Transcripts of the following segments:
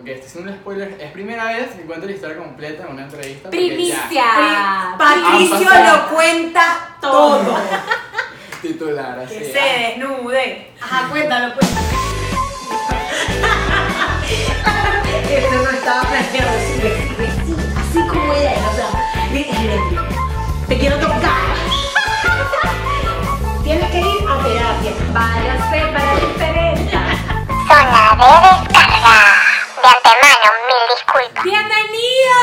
Ok, estoy haciendo un spoiler. Es primera vez que cuento la historia completa en una entrevista. porque Primicia. Patricio Han pasado. lo cuenta todo. Titular, así. Que se desnude. Ajá, cuéntalo, pues. Esto no estaba planeado, así, así, así como ella es, o sea, mira, te quiero tocar. Tienes que ir a terapia. Váyase para diferente. Zona mil disculpas. Bienvenidos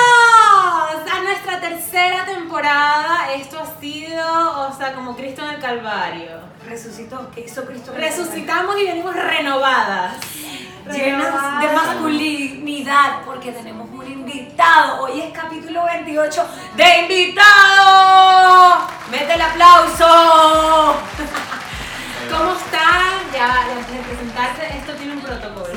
a nuestra tercera temporada. Esto ha sido, o sea, como Cristo en el Calvario. Resucitó, ¿qué hizo Cristo? Resucitamos y venimos renovadas. Llenas de masculinidad porque tenemos un invitado. Hoy es capítulo 28 de invitado. Mete el aplauso. ¿Cómo están? Ya, antes de presentarse, esto tiene un protocolo.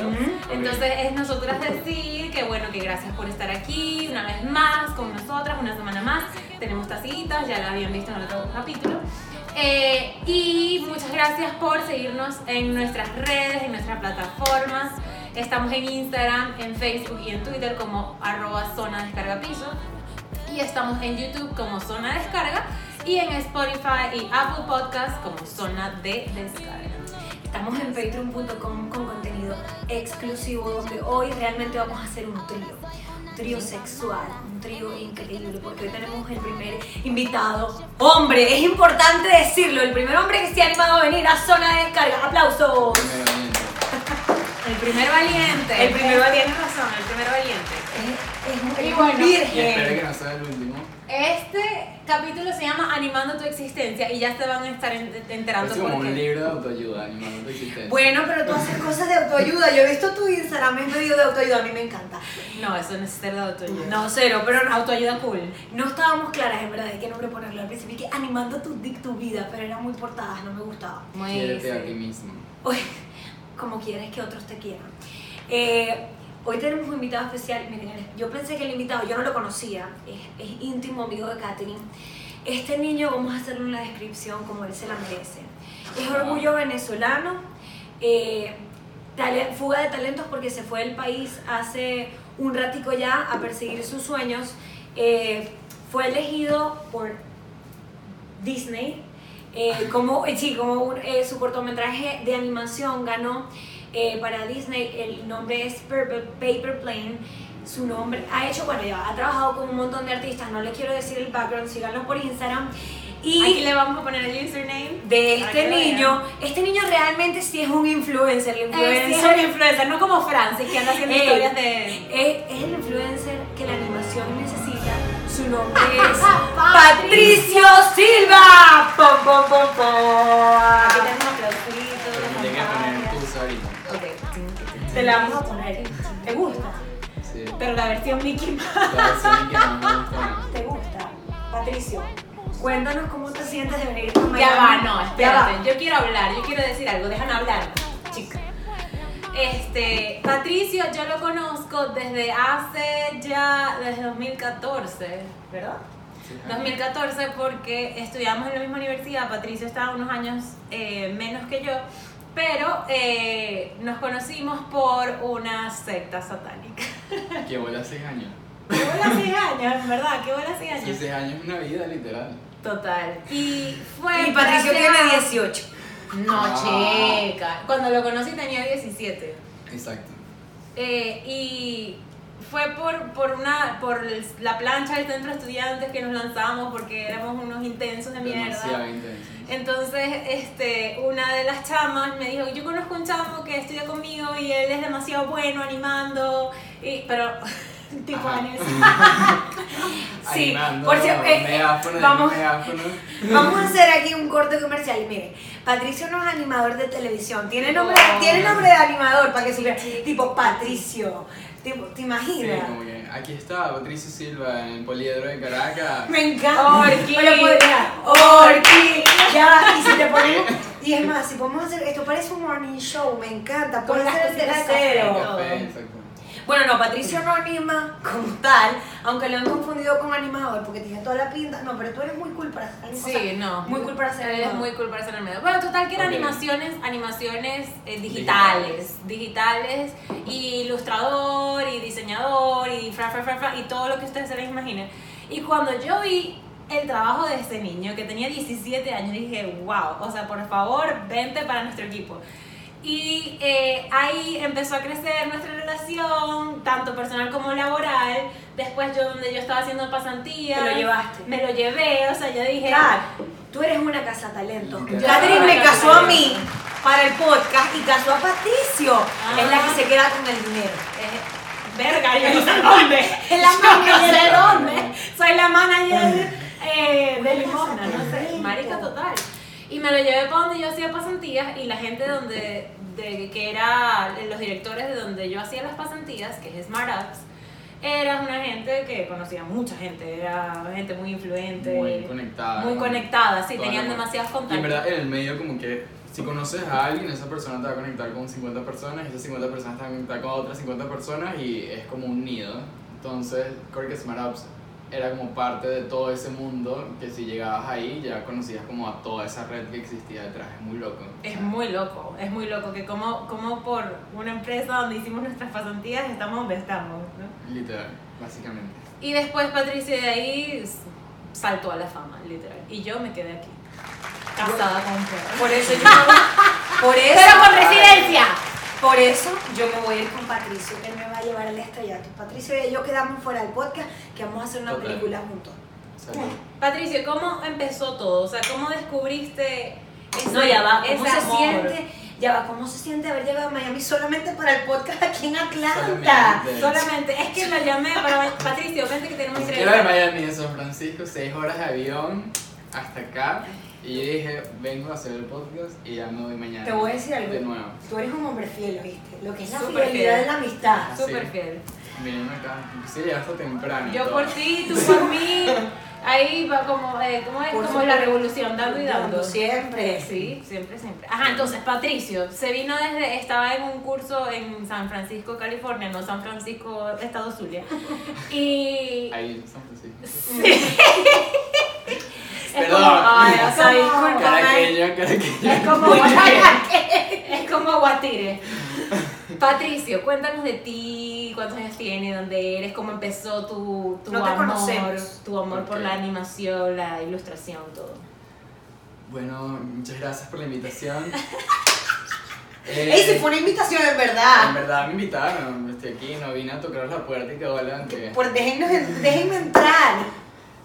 Entonces es nosotras decir que bueno, que gracias por estar aquí una vez más con nosotras, una semana más. Tenemos tacitas, ya la habían visto en el otro capítulo. Eh, y muchas gracias por seguirnos en nuestras redes, en nuestras plataformas. Estamos en Instagram, en Facebook y en Twitter como arroba zona descarga piso. Y estamos en YouTube como Zona Descarga y en Spotify y Apple Podcasts como Zona de Descarga. Estamos en patreon.com con exclusivo donde hoy realmente vamos a hacer un trío. Un trío sexual, un trío increíble porque hoy tenemos el primer invitado. Hombre, es importante decirlo, el primer hombre que se ha animado a venir a Zona de Descarga. ¡Aplausos! El primer valiente. El primer valiente. Tienes razón, el primer valiente. Es, es un, Y es bueno, un Y espero que virgen. no sea el último. Este capítulo se llama Animando tu existencia y ya se van a estar en- enterando Es como un libro de autoayuda, animando tu existencia. Bueno, pero tú haces cosas de autoayuda. Yo he visto tu Instagram, es medio de autoayuda, a mí me encanta. No, eso no es ser de autoayuda. No, cero, pero no, Autoayuda cool. No estábamos claras en verdad de qué nombre ponerlo al principio, que animando tu, tu vida, pero eran muy portadas, no me gustaba. Muy Quiérete a sí. ti mismo. Uy, como quieres que otros te quieran. Eh, hoy tenemos un invitado especial. Miren, yo pensé que el invitado, yo no lo conocía, es, es íntimo amigo de Katherine. Este niño, vamos a hacerle una descripción como él se la merece. Es orgullo venezolano, eh, tale- fuga de talentos porque se fue del país hace un ratico ya a perseguir sus sueños. Eh, fue elegido por Disney eh, como, eh, sí, como un- eh, su cortometraje de animación ganó eh, para Disney, el nombre es Purple Paper Plane. Su nombre ha hecho, bueno, ya ha trabajado con un montón de artistas, no les quiero decir el background, síganlo por Instagram. Y Aquí le vamos a poner el username de este niño, este niño realmente sí es un influencer. El Eh, sí, es influencer un influencer, no como Francis que anda haciendo Ey, historias de. Es, es el influencer que la animación necesita. Su nombre es Patricio Silva. Pom, pom, pom, pom. Aquí tenemos Te la vamos a poner. ¿Te gusta? Sí. Pero la versión Mickey Mouse. La versión. ¿Te gusta? Patricio, cuéntanos cómo te sientes de venir a Ya va, no, va. espérate. Yo quiero hablar, yo quiero decir algo. Déjame hablar, chica. Este, Patricio, yo lo conozco desde hace ya, desde 2014, ¿verdad? Sí. 2014 porque estudiamos en la misma universidad, Patricio estaba unos años eh, menos que yo, pero eh, nos conocimos por una secta satánica. Que vuela 6 años. ¿Qué bola 6 años, ¿verdad? ¿Qué bola 6 Sí, años? 6 años es una vida, literal. Tiene Y fue... Y Patricio tiene 18. No, Ah. chica. Cuando lo conocí tenía 17. Exacto. Eh, y fue por, por, una, por la plancha del centro de estudiantes que nos lanzamos porque éramos unos intensos de Demasiado mierda. Entonces, este, una de las chamas me dijo, yo conozco un chamo que estudia conmigo y él es demasiado bueno animando, y, pero tipo. Sí, Animando, por cierto, eh, eh, megáfono, vamos- megáfono. Vamos a hacer aquí un corte comercial. Y mire, Patricio no es animador de televisión. Tiene nombre, No. tiene nombre de animador para que supiera. Tipo Patricio. ¿Te Sí, imaginas? como que aquí está Patricio Silva en el Poliedro de Caracas. Me encanta. Orqui. Orqui. Ya, y si te ponemos. Y es más, si podemos hacer. Esto parece un morning show, me encanta. Con las cositas de tercero. Bueno, no, Patricio no anima como tal, aunque lo han confundido con animador porque tiene toda la pinta. No, pero tú eres muy cool para hacer sea, Sí, no. Muy cool para es animador. muy cool para hacer animador. Bueno, total que eran Ok. animaciones, animaciones eh, digitales, digitales, y ilustrador, y diseñador, y fra, fra, fra, fra, y todo lo que ustedes se les imaginen. Y cuando yo vi el trabajo de ese niño que tenía 17 años, dije, wow, o sea, por favor, vente para nuestro equipo. Y eh, ahí empezó a crecer nuestra relación, tanto personal como laboral. Después yo, donde yo estaba haciendo pasantías, Te lo llevaste. me lo llevé, o sea, yo dije, Claro, tú eres una casa talento. Catherine me casó a mí para el podcast y casó a Patricio. Ah. Es la que se queda con el dinero. Eh, verga, yo no sé dónde. Es la manager de de dónde. Soy la manager eh, de Limona, no sé. Marica total. Y me lo llevé para donde yo hacía pasantías y la gente donde, de, que era los directores de donde yo hacía las pasantías, que es Smart Apps, era una gente que conocía mucha gente, era gente muy influente. Muy conectada. Muy conectada, sí, tenían demasiados Y contactos. en verdad, en el medio, como que si conoces a alguien, esa persona te va a conectar con 50 personas, y esas 50 personas te van a conectar con otras 50 personas, y es como un nido. Entonces, creo que Smart Apps era como parte de todo ese mundo, que si llegabas ahí, ya conocías como a toda esa red que existía detrás. Es muy loco. Es muy loco, es muy loco que como, como por una empresa donde hicimos nuestras pasantías estamos donde estamos, ¿no? Literal, básicamente. Y después Patricia de ahí saltó a la fama, literal. Y yo me quedé aquí, casada con un perro. Por eso yo por eso, ¡Pero con residencia! Por eso yo me voy a ir con Patricio, que él me va a llevar al estrellato. Patricio y yo quedamos fuera del podcast que vamos a hacer una película juntos. Salud. Patricio, ¿cómo empezó todo? O sea, ¿cómo descubriste ese, No, ya va, ¿cómo ese se amor? siente? Ya va, ¿cómo se siente haber llegado a Miami solamente para el podcast aquí en Atlanta? Solamente. Solamente, es que lo llamé para Patricio, vente que tenemos Quiero de entrevista. Miami, de San Francisco, 6 horas de avión hasta acá. Y yo dije, vengo a hacer el podcast y ya me voy mañana. Te voy a decir algo. De nuevo. Tú eres un hombre fiel, ¿viste? Lo que es la Súper fidelidad fiel. de la amistad. Súper Sí. fiel. Miren acá, sí, llegaste temprano. Yo todo. por ti, tú por mí. Ahí va como, eh, ¿cómo es? Por como la revolución, dando y dando. Siempre. Sí, siempre, siempre. Ajá, entonces Patricio se vino desde, estaba en un curso en San Francisco, California, no San Francisco, Estado Zulia. Y Ahí, San Francisco. es Perdón. como, ay, o es sea, como- discúlpame. Caraqueña, caraqueña. es como Guatire. Es como Guatire. Patricio, cuéntanos de ti, cuántos años tienes, dónde eres, cómo empezó tu, tu No amor, conocemos. tu amor por la animación, la ilustración, todo. Bueno, muchas gracias por la invitación. Eh, Ey, si fue una invitación en En verdad. verdad me invitaron, estoy aquí, no vine a tocar la puerta y quedó adelante. Por, déjennos, déjenme entrar.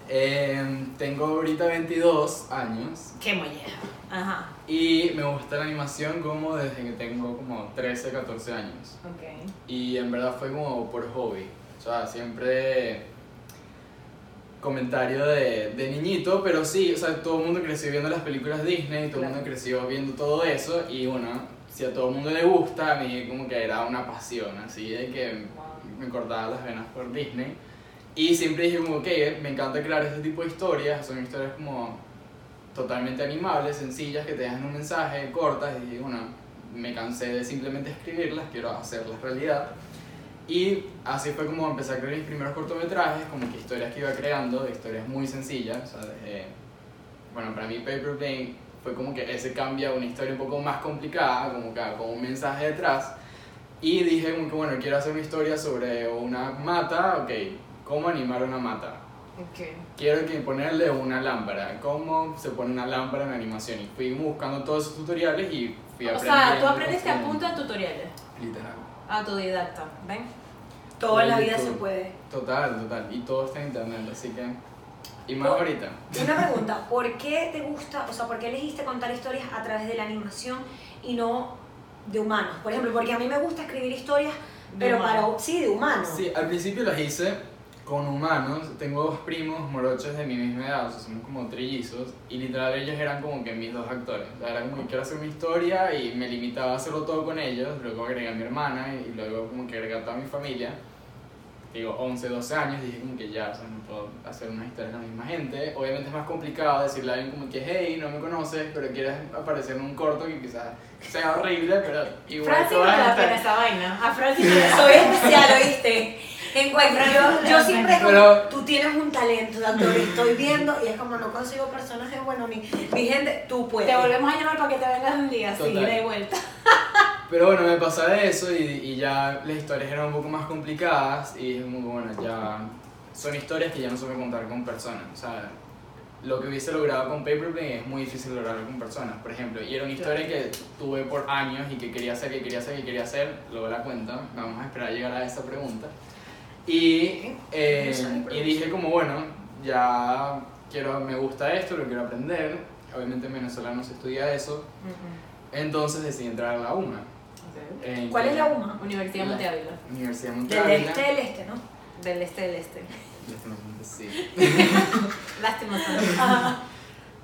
Eh, tengo ahorita 22 años Qué molleja. Ajá, y me gusta la animación como desde que tengo como 13, 14 años. ok. Y en verdad fue como por hobby. O sea, siempre comentario de, de niñito, pero sí, o sea, todo el mundo creció viendo las películas Disney, todo el Claro. mundo creció viendo todo eso y bueno, si a todo el mundo le gusta, a mí como que era una pasión, así de que me cortaba las venas por Disney. Y siempre dije como, ok, me encanta crear este tipo de historias, son historias como totalmente animables, sencillas, que te dejan un mensaje, cortas, y dije, bueno, me cansé de simplemente escribirlas, quiero hacerlas realidad. Y así fue como empecé a crear mis primeros cortometrajes, como que historias que iba creando, historias muy sencillas. O sea, desde- bueno, para mí Paper Plane fue como que ese cambia una historia un poco más complicada, como que con un mensaje detrás. Y dije como que bueno, quiero hacer una historia sobre una mata, ok, ¿cómo animar una mata? Ok. Quiero que ponerle una lámpara, ¿cómo se pone una lámpara en animación? Y fui buscando todos esos tutoriales y fui O aprendiendo. sea, tú aprendiste a punta de tutoriales. Literal. Autodidacta, ¿ven? Todo en la vida se puede. Total, total. Y todo está en internet, así que. Y más Por- ahorita. Una pregunta, ¿por qué te gusta, o sea, por qué elegiste contar historias a través de la animación y no de humanos? Por ejemplo, porque a mí me gusta escribir historias, De pero para, sí, de humanos. Sí, al principio las hice con humanos. Tengo dos primos morochos de mi misma edad, o sea, somos como trillizos. Y literal, ellos eran como que mis dos actores. O sea, era como que quiero hacer una historia y me limitaba a hacerlo todo con ellos. Luego agregué a mi hermana y luego como que agregué a toda mi familia. Digo, 11, 12 años, dije como que ya, o sea, no puedo hacer una historia con la misma gente. Obviamente es más complicado decirle a alguien como que, hey, no me conoces, pero quieres aparecer en un corto que quizás sea horrible, pero igual Francis tú vas me a da estar- pena esa vaina. A Francis Soy especial, ¿oíste? Encuentra, yo, yo siempre como, Pero- tú tienes un talento de actor, estoy viendo, y es como no consigo personajes buenos ni, ni gente, tú puedes. Te volvemos a llamar para que te vengas un día, sí, Total. de vuelta. Pero bueno, me pasaba eso y, y ya las historias eran un poco más complicadas y dije que bueno, ya son historias que ya no se pueden contar con personas. O sea, lo que hubiese logrado con Paperplane es muy difícil lograrlo con personas, por ejemplo. Y era una historia que tuve por años y que quería hacer, que quería hacer, que quería hacer. Luego la cuenta, vamos a esperar a llegar a esa pregunta. Y, eh, y dije como bueno, ya quiero, me gusta esto, lo quiero aprender. Obviamente en Venezuela no se estudia eso. Entonces decidí entrar a la UMA. en ¿Cuál es la UMA? Universidad La- Monte Ávila. Universidad Monte Del Ávila. este del este, ¿no? Del este del este. Lastimosamente, Sí. Lástima.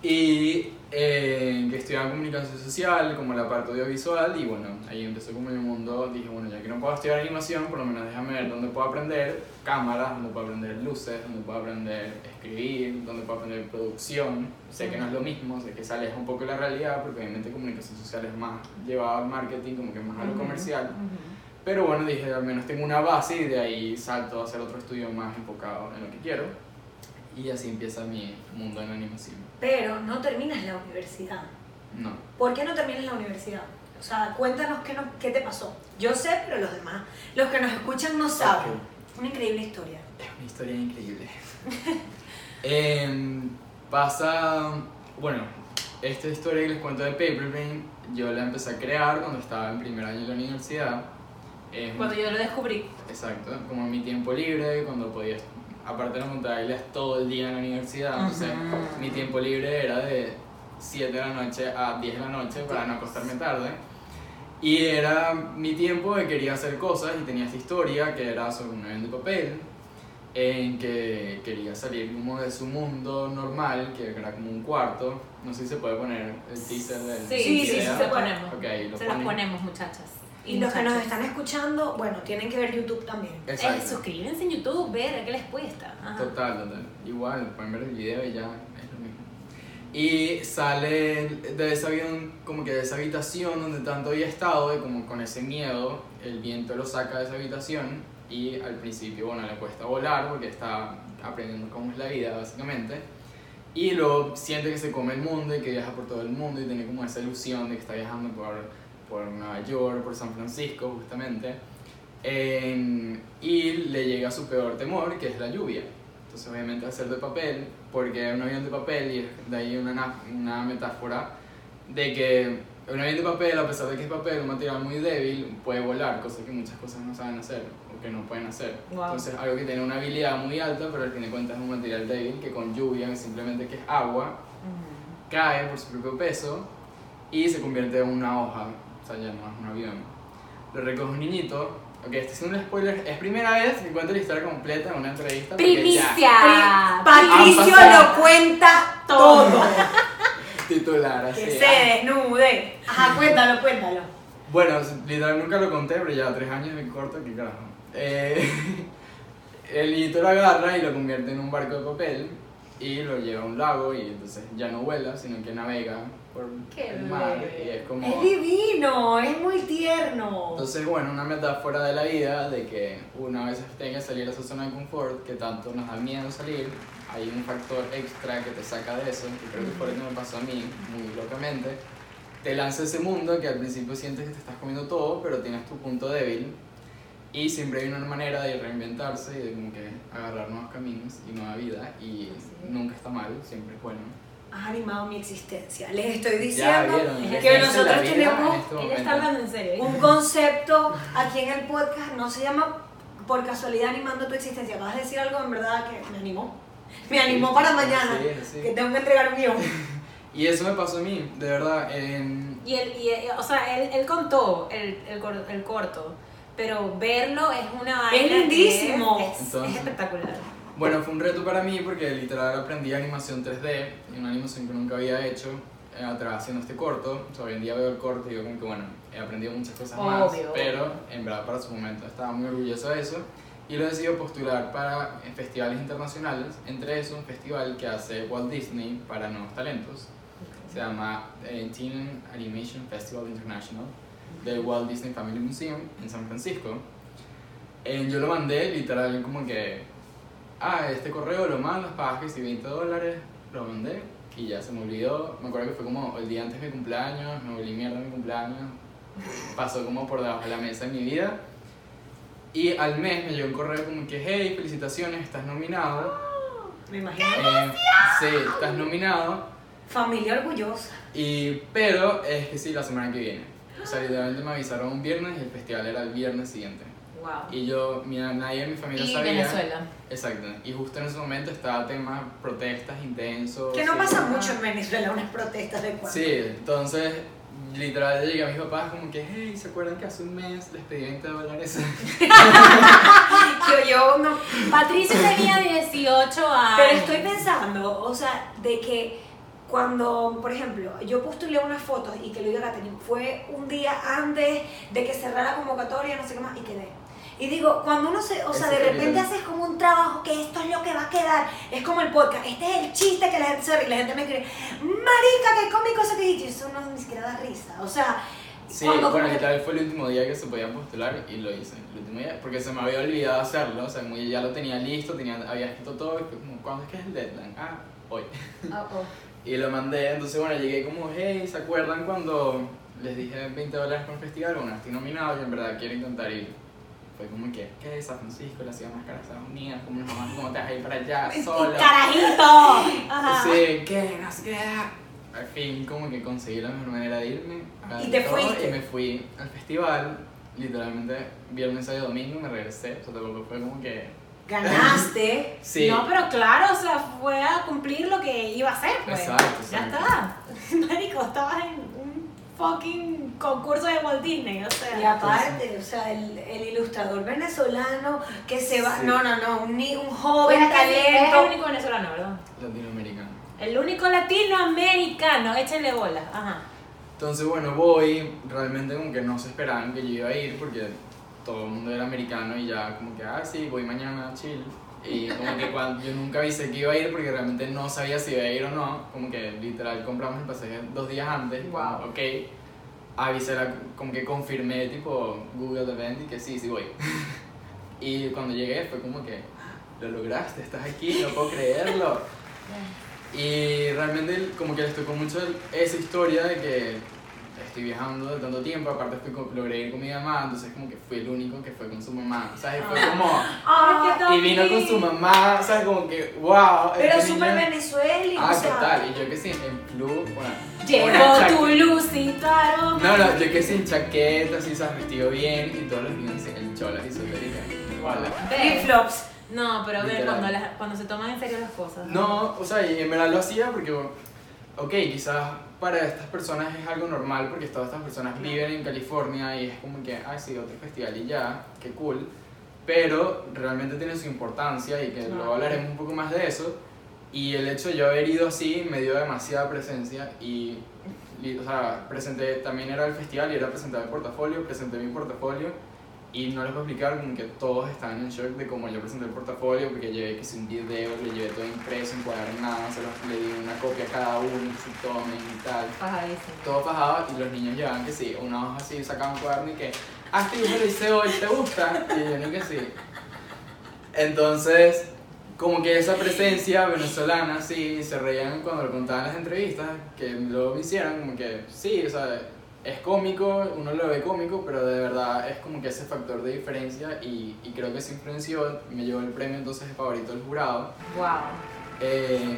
Y eh, que estudiaba comunicación social, como la parte audiovisual, y bueno, ahí empezó como mi mundo, dije, bueno, ya que no puedo estudiar animación, por lo menos déjame ver dónde puedo aprender cámaras, dónde puedo aprender luces, dónde puedo aprender escribir, dónde puedo aprender producción. Sé que no es lo mismo, sé que se aleja un poco de la realidad, porque obviamente comunicación social es más llevado al marketing, como que más a lo comercial. Pero bueno, dije, al menos tengo una base y de ahí salto a hacer otro estudio más enfocado en lo que quiero. Y así empieza mi mundo en animación. Pero no terminas la universidad. No. ¿Por qué no terminas la universidad? O sea, cuéntanos qué, no- qué te pasó. Yo sé, pero los demás, los que nos escuchan no saben. Una increíble historia. Es una historia increíble. Em, pasa, bueno, esta historia que les cuento de Paperplane, yo la empecé a crear cuando estaba en primer año de la universidad. Es Cuando yo lo descubrí. Exacto, como en mi tiempo libre, cuando podía, aparte de montar bailes todo el día en la universidad, entonces mi tiempo libre era de 7 de la noche a 10 de la noche para no acostarme tarde. Y era mi tiempo que quería hacer cosas y tenía esta historia que era sobre un avión de papel en que quería salir como de su mundo normal, que era como un cuarto. No sé si se puede poner el teaser del Sí, Sí, sí, sí, se ponemos. Ok, lo Se los ponemos, muchachas. Y los que nos están escuchando, bueno, tienen que ver YouTube también. Eh, Exacto. suscríbanse en YouTube, ver qué les cuesta. Ajá. Total, total. Igual, pueden ver el video y ya es lo mismo. Y sale de esa, avión- como que de esa habitación donde tanto había estado, y como con ese miedo, el viento lo saca de esa habitación y al principio, bueno, le cuesta volar porque está aprendiendo cómo es la vida, básicamente. Y luego siente que se come el mundo y que viaja por todo el mundo y tiene como esa ilusión de que está viajando por, por Nueva York, por San Francisco, justamente. En- y le llega su peor temor, que es la lluvia. Entonces, obviamente, hacer de papel, porque es un avión de papel, y es de ahí una, na- una metáfora de que un avión de papel, a pesar de que es papel, un material muy débil, puede volar, cosa que muchas cosas no saben hacer o que no pueden hacer. Wow. Entonces, algo que tiene una habilidad muy alta, pero al fin de cuentas es un material débil que con lluvia, que simplemente que es agua, Ujú. cae por su propio peso y se convierte en una hoja, o sea, ya no es un avión. Lo recoge un niñito. Ok, este es un spoiler. Es primera vez que cuento la historia completa en una entrevista. ya- ¡Primicia! Patricio lo cuenta todo. Titular, así. que se desnude. Ajá, cuéntalo, cuéntalo. Bueno, literal nunca lo conté, pero ya tres años de corto, qué carajo. Eh, el niñito lo agarra y lo convierte en un barco de papel y lo lleva a un lago y entonces ya no vuela, sino que navega por Qué el mar y es como... Es divino, es muy tierno. Entonces, bueno, una metáfora de la vida de que una vez tenga que salir de esa zona de confort, que tanto nos da miedo salir, hay un factor extra que te saca de eso, que creo que lo que me pasó a mí, muy locamente. Te lanza ese mundo que al principio sientes que te estás comiendo todo, pero tienes tu punto débil. Y siempre hay una manera de reinventarse y de como que agarrar nuevos caminos y nueva vida. Y nunca está mal, siempre es bueno. Has animado mi existencia. Les estoy diciendo vieron, que es nosotros tenemos- en este está hablando en serio. ¿eh? un concepto aquí en el podcast, no se llama por casualidad animando tu existencia. Acabas de decir algo en verdad que me animó. Me animó para mañana, Sí, sí. que tengo que entregar un guion. Y eso me pasó a mí, de verdad. en- Y él, y él- o sea, él, él contó el, el, cor- el corto, pero verlo es una vaina que lindísimo. Es, es- es Entonces- espectacular. Bueno, fue un reto para mí porque literal aprendí animación 3D, una animación que nunca había hecho eh, haciendo este corto. O sea, hoy en día veo el corto y digo como que bueno, he aprendido muchas cosas más, Obvio. pero en verdad para su momento estaba muy orgulloso de eso. Y lo decidí postular para festivales internacionales, entre esos un festival que hace Walt Disney para nuevos talentos. Se llama eh, Teen Animation Festival International del Walt Disney Family Museum en San Francisco. Eh, yo lo mandé literal como que, ah, este correo lo mandas, pagas que si 20 dólares, lo mandé y ya se me olvidó. Me acuerdo que fue como el día antes de mi cumpleaños, me volví mierda mi cumpleaños. Pasó como por debajo de la mesa en mi vida. Y al mes me llegó un correo como que, hey, felicitaciones, estás nominado. Me imagino. Eh, sí, estás nominado. Familia orgullosa. Y, pero es que sí, la semana que viene. O sea, literalmente me avisaron un viernes y el festival era el viernes siguiente. Wow. Y yo, mira, nadie en mi familia Y sabía. Venezuela. Exacto. Y justo en ese momento estaba tema protestas intensos. Que no pasa mucho en Venezuela unas protestas de cuando. Sí, entonces, literal, yo llegué a mis papás como que, hey, ¿se acuerdan que hace un mes les pedí 20 dólares? Yo, yo no. Patricia tenía 18 años. Pero estoy pensando, o sea, de que cuando, por ejemplo, yo postulé unas fotos y que lo diga Catherine, fue un día antes de que cerrara la convocatoria, no sé qué más, y quedé. Y digo, cuando uno se, o sea, de repente haces como un trabajo que esto es lo que va a quedar, es como el podcast, este es el chiste que la gente se ríe, y la gente me escribe, marica, qué cómico eso que dijiste, eso no ni siquiera da risa, o sea, Sí, cuando bueno, que- literal fue el último día que se podía postular y lo hice. El último día, porque se me había olvidado hacerlo, o sea, muy- ya lo tenía listo, tenía, había escrito todo y fue como, ¿cuándo es que es el deadline? Ah, hoy. Oh, oh. Y lo mandé, entonces bueno, llegué como, hey, ¿se acuerdan cuando les dije 20 dólares por festival? Bueno, estoy nominado y en verdad quiero intentar ir. Fue como que, ¿qué? San Francisco, la ciudad más cara de Estados Unidos, como nos vamos, ¿cómo te vas a ir para allá sola? carajito. Ajá. Sí, ¿qué? No sé qué. Al fin, como que conseguí la mejor manera de irme. Y te fuiste. Y me fui al festival, literalmente, viernes, sábado domingo, me regresé. O sea, tampoco fue como que... Ganaste. Sí. No, pero claro, o sea, fue a cumplir lo que iba a hacer, pues. Exacto, Ya exacto. está. Marico, estabas en un fucking concurso de Walt Disney, o sea. Y aparte, o sea, el, el ilustrador venezolano que se va, Sí. no, no, no, un, ni- un joven Es el talento. único venezolano, ¿verdad? Latinoamericano. El único latinoamericano, échenle bola. Ajá. Entonces, bueno, voy. Realmente, como que no se esperaban que yo iba a ir porque todo el mundo era americano y ya, como que, ah, sí, voy mañana, chill. Y como que cuando yo nunca avisé que iba a ir porque realmente no sabía si iba a ir o no. Como que literal compramos el pasaje dos días antes. Wow. ok. Avisé, la- como que confirmé, tipo, Google Event y que sí, sí voy. y cuando llegué fue como que, lo lograste, estás aquí, no puedo creerlo. Y realmente como que les tocó mucho esa historia de que estoy viajando de tanto tiempo, aparte fui con- logré ir con mi mamá, entonces como que fui el único que fue con su mamá, ¿sabes? Fue como... Ah, Ay, qué Y vino con su mamá, ¿sabes? Como que, wow. pero este súper niño- Venezuela, Ah, total, y yo que sí, en club, bueno... Llegó tu lucito aroma. No, no, yo que sin chaqueta, así, ¿sabes? Vestido bien, y todos los niños en cholas y solterita. Vale. flip flops. No, pero a ver, cuando, las- cuando se toman en serio las cosas. No, o sea, y en verdad lo hacía porque, ok, quizás para estas personas es algo normal porque todas estas personas viven en California y es como que, ah, sí, otro festival y ya, qué cool. Pero realmente tiene su importancia y que luego hablaremos un poco más de eso. Y el hecho de yo haber ido así me dio demasiada presencia y, y, o sea, presenté, también era el festival y era presentar el portafolio, presenté mi portafolio y no les puedo explicar como que todos estaban en shock de cómo yo presenté el portafolio porque llevé que un video, le llevé todo impreso, encuadernado, se los, le di una copia a cada uno, que si tomen y tal. Fajadísimo. Todo fajado y los niños llevaban que sí, una hoja así, sacaban un cuaderno y que, ah, este dibujo lo hice hoy, ¿te gusta? Y yo ni que sí. Entonces, como que esa presencia venezolana, sí, se reían cuando lo contaban en las entrevistas, que luego me hicieron, como que sí, o sea, es cómico, uno lo ve cómico, pero de verdad es como que ese factor de diferencia y, y creo que se influenció, me llevó el premio entonces de favorito del jurado. Wow. Eh,